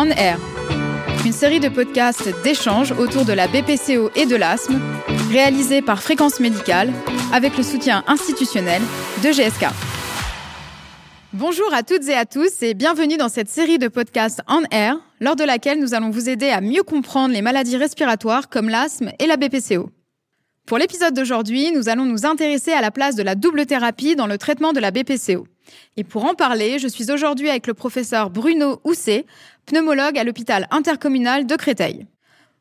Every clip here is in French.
On Air, une série de podcasts d'échanges autour de la BPCO et de l'asthme, réalisée par Fréquence Médicale avec le soutien institutionnel de GSK. Bonjour à toutes et à tous et bienvenue dans cette série de podcasts On Air, lors de laquelle nous allons vous aider à mieux comprendre les maladies respiratoires comme l'asthme et la BPCO. Pour l'épisode d'aujourd'hui, nous allons nous intéresser à la place de la double thérapie dans le traitement de la BPCO. Et pour en parler, je suis aujourd'hui avec le professeur Bruno Housset, pneumologue à l'hôpital intercommunal de Créteil.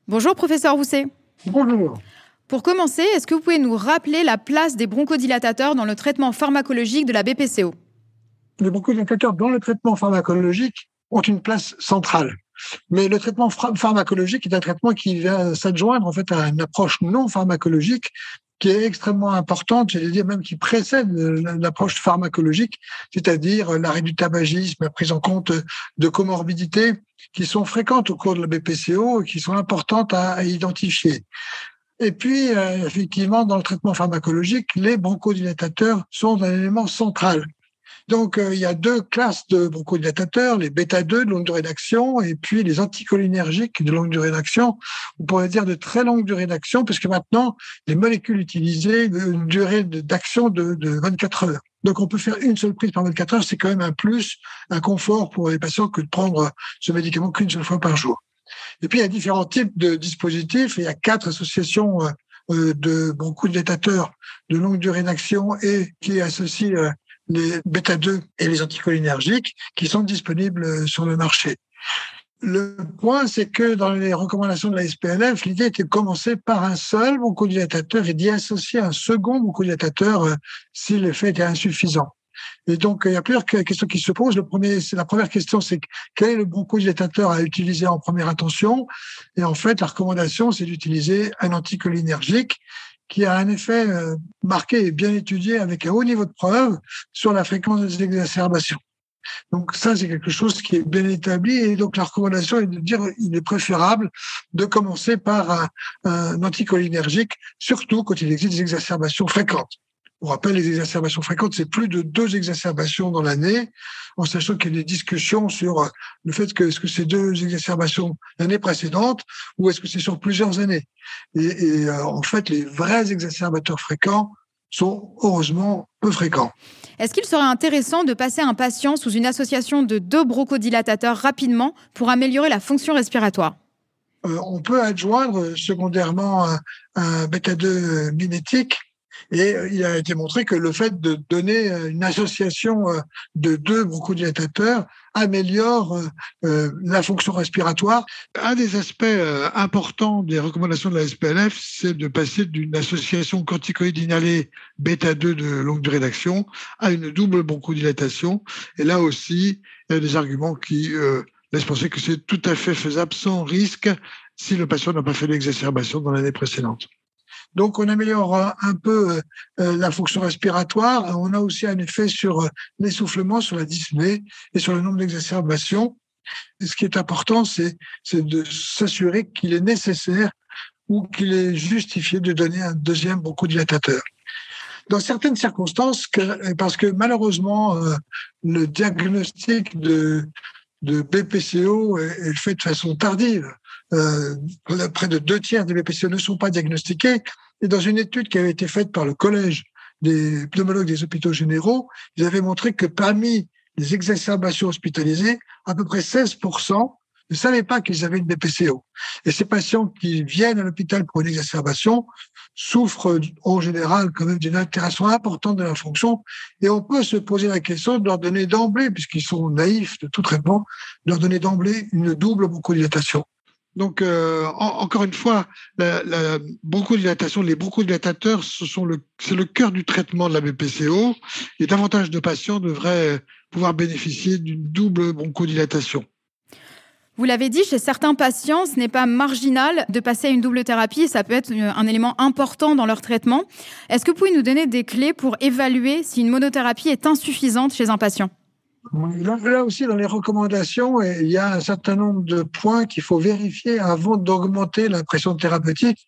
Bonjour professeur Housset. Bonjour. Pour commencer, est-ce que vous pouvez nous rappeler la place des bronchodilatateurs dans le traitement pharmacologique de la BPCO Les bronchodilatateurs dans le traitement pharmacologique ont une place centrale. Mais le traitement pharmacologique est un traitement qui vient s'adjoindre en fait à une approche non pharmacologique qui est extrêmement importante, j'allais dire même qui précède l'approche pharmacologique, c'est-à-dire l'arrêt du tabagisme, la prise en compte de comorbidités qui sont fréquentes au cours de la BPCO et qui sont importantes à, identifier. Et puis, euh, effectivement, dans le traitement pharmacologique, les bronchodilatateurs sont un élément central. Donc, euh, il y a deux classes de bronchodilatateurs, les bêta-2 de longue durée d'action et puis les anticholinergiques de longue durée d'action. On pourrait dire de très longue durée d'action puisque maintenant, les molécules utilisées ont une durée d'action de, de 24 heures. Donc, on peut faire une seule prise par 24 heures. C'est quand même un plus, un confort pour les patients que de prendre ce médicament qu'une seule fois par jour. Et puis, il y a différents types de dispositifs. Il y a quatre associations euh, euh, de bronchodilatateurs de longue durée d'action et qui associent les bêta-2 et les anticholinergiques qui sont disponibles sur le marché. Le point, c'est que dans les recommandations de la SPLF, l'idée était de commencer par un seul bronchodilatateur et d'y associer un second bronchodilatateur euh, si l'effet était insuffisant. Et donc, il y a plusieurs questions qui se posent. Le premier, la première question, c'est quel est le bronchodilatateur à utiliser en première intention Et en fait, la recommandation, c'est d'utiliser un anticholinergique qui a un effet euh, marqué et bien étudié avec un haut niveau de preuve sur la fréquence des exacerbations. Donc ça, c'est quelque chose qui est bien établi et donc la recommandation est de dire il est préférable de commencer par un, un anticholinergique, surtout quand il existe des exacerbations fréquentes. On rappelle, les exacerbations fréquentes, c'est plus de deux exacerbations dans l'année, en sachant qu'il y a des discussions sur euh, le fait que est-ce que c'est deux exacerbations l'année précédente ou est-ce que c'est sur plusieurs années? Et, euh, en fait, les vrais exacerbateurs fréquents sont heureusement peu fréquents. Est-ce qu'il serait intéressant de passer un patient sous une association de deux bronchodilatateurs rapidement pour améliorer la fonction respiratoire? Euh, On peut adjoindre secondairement un, un bêta-2 mimétique et euh, il a été montré que le fait de donner euh, une association euh, de deux bronchodilatateurs améliore la fonction respiratoire. Un des aspects importants des recommandations de la SPLF, c'est de passer d'une association corticoïde inhalée bêta-2 de longue durée d'action à une double bronchodilatation. Et là aussi, il y a des arguments qui laissent penser que c'est tout à fait faisable sans risque si le patient n'a pas fait l'exacerbation dans l'année précédente. Donc, on améliore un peu euh, euh, la fonction respiratoire. On a aussi un effet sur euh, l'essoufflement, sur la dyspnée et sur le nombre d'exacerbations. Ce qui est important, c'est de s'assurer qu'il est nécessaire ou qu'il est justifié de donner un deuxième bronchodilatateur. Dans certaines circonstances, parce que malheureusement, le diagnostic de, de BPCO est fait de façon tardive près de deux tiers des BPCO ne sont pas diagnostiqués. Et dans une étude qui avait été faite par le Collège des pneumologues des hôpitaux généraux, ils avaient montré que parmi les exacerbations hospitalisées, à peu près 16% ne savaient pas qu'ils avaient une BPCO. Et ces patients qui viennent à l'hôpital pour une exacerbation souffrent en général quand même d'une altération importante de la fonction. Et on peut se poser la question de leur donner d'emblée, puisqu'ils sont naïfs de tout traitement, de leur donner d'emblée une double bronchodilatation. Donc, euh, encore une fois, la, la bronchodilatation, les bronchodilatateurs, ce c'est le cœur du traitement de la BPCO. Et davantage de patients devraient pouvoir bénéficier d'une double bronchodilatation. Vous l'avez dit, chez certains patients, ce n'est pas marginal de passer à une double thérapie. Ça peut être un élément important dans leur traitement. Est-ce que vous pouvez nous donner des clés pour évaluer si une monothérapie est insuffisante chez un patient? Là, aussi, dans les recommandations, il y a un certain nombre de points qu'il faut vérifier avant d'augmenter la pression thérapeutique,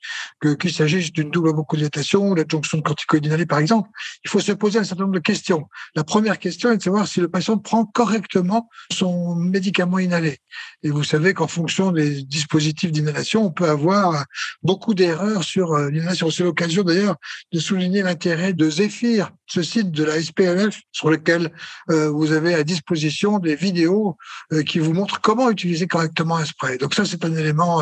qu'il s'agisse d'une double bronchodilatation ou la jonction de corticoïde par exemple. Il faut se poser un certain nombre de questions. La première question est de savoir si le patient prend correctement son médicament inhalé. Et vous savez qu'en fonction des dispositifs d'inhalation, on peut avoir beaucoup d'erreurs sur euh, l'inhalation. C'est l'occasion d'ailleurs de souligner l'intérêt de Zephyr, ce site de la SPLF sur lequel euh, vous avez à disposition des vidéos euh, qui vous montrent comment utiliser correctement un spray. Donc ça, c'est un élément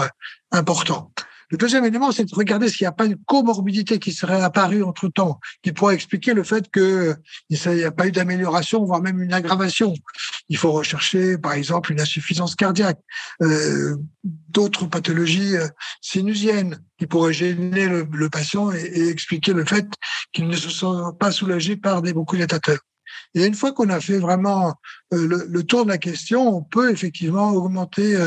important. Le deuxième élément, c'est de regarder s'il n'y a pas une comorbidité qui serait apparue entre temps, qui pourrait expliquer le fait qu'il n'y a pas eu d'amélioration, voire même une aggravation. Il faut rechercher, par exemple, une insuffisance cardiaque, euh, d'autres pathologies euh, sinusiennes qui pourraient gêner le, patient et, expliquer le fait qu'il ne se sent pas soulagé par des bronchodilatateurs. Et une fois qu'on a fait vraiment euh, le, tour de la question, on peut effectivement augmenter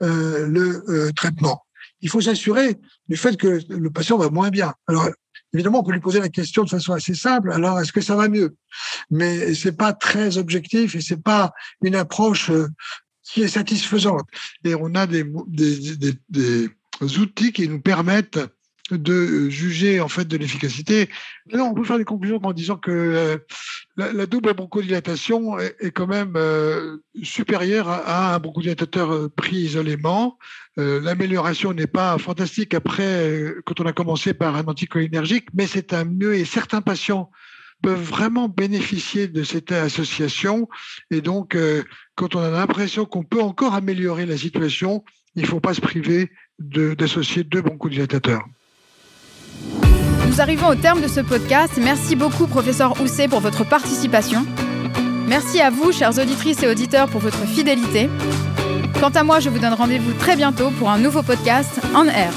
le traitement il faut s'assurer du fait que le patient va moins bien. Évidemment, on peut lui poser la question de façon assez simple. Alors, est-ce que ça va mieux? Mais c'est pas très objectif et c'est pas une approche euh, qui est satisfaisante. Et on a des, des, des, des outils qui nous permettent de juger en fait de l'efficacité. on peut faire des conclusions en disant que euh, la, double bronchodilatation est, quand même euh, supérieure à, un bronchodilatateur euh, pris isolément. L'amélioration n'est pas fantastique après quand on a commencé par un anticholinergique, mais c'est un mieux et certains patients peuvent vraiment bénéficier de cette association. Et donc, quand on a l'impression qu'on peut encore améliorer la situation, il ne faut pas se priver d'associer deux bronchodilatateurs. Nous arrivons au terme de ce podcast. Merci beaucoup, professeur Housset, pour votre participation. Merci à vous, chères auditrices et auditeurs, pour votre fidélité. Quant à moi, je vous donne rendez-vous très bientôt pour un nouveau podcast en air.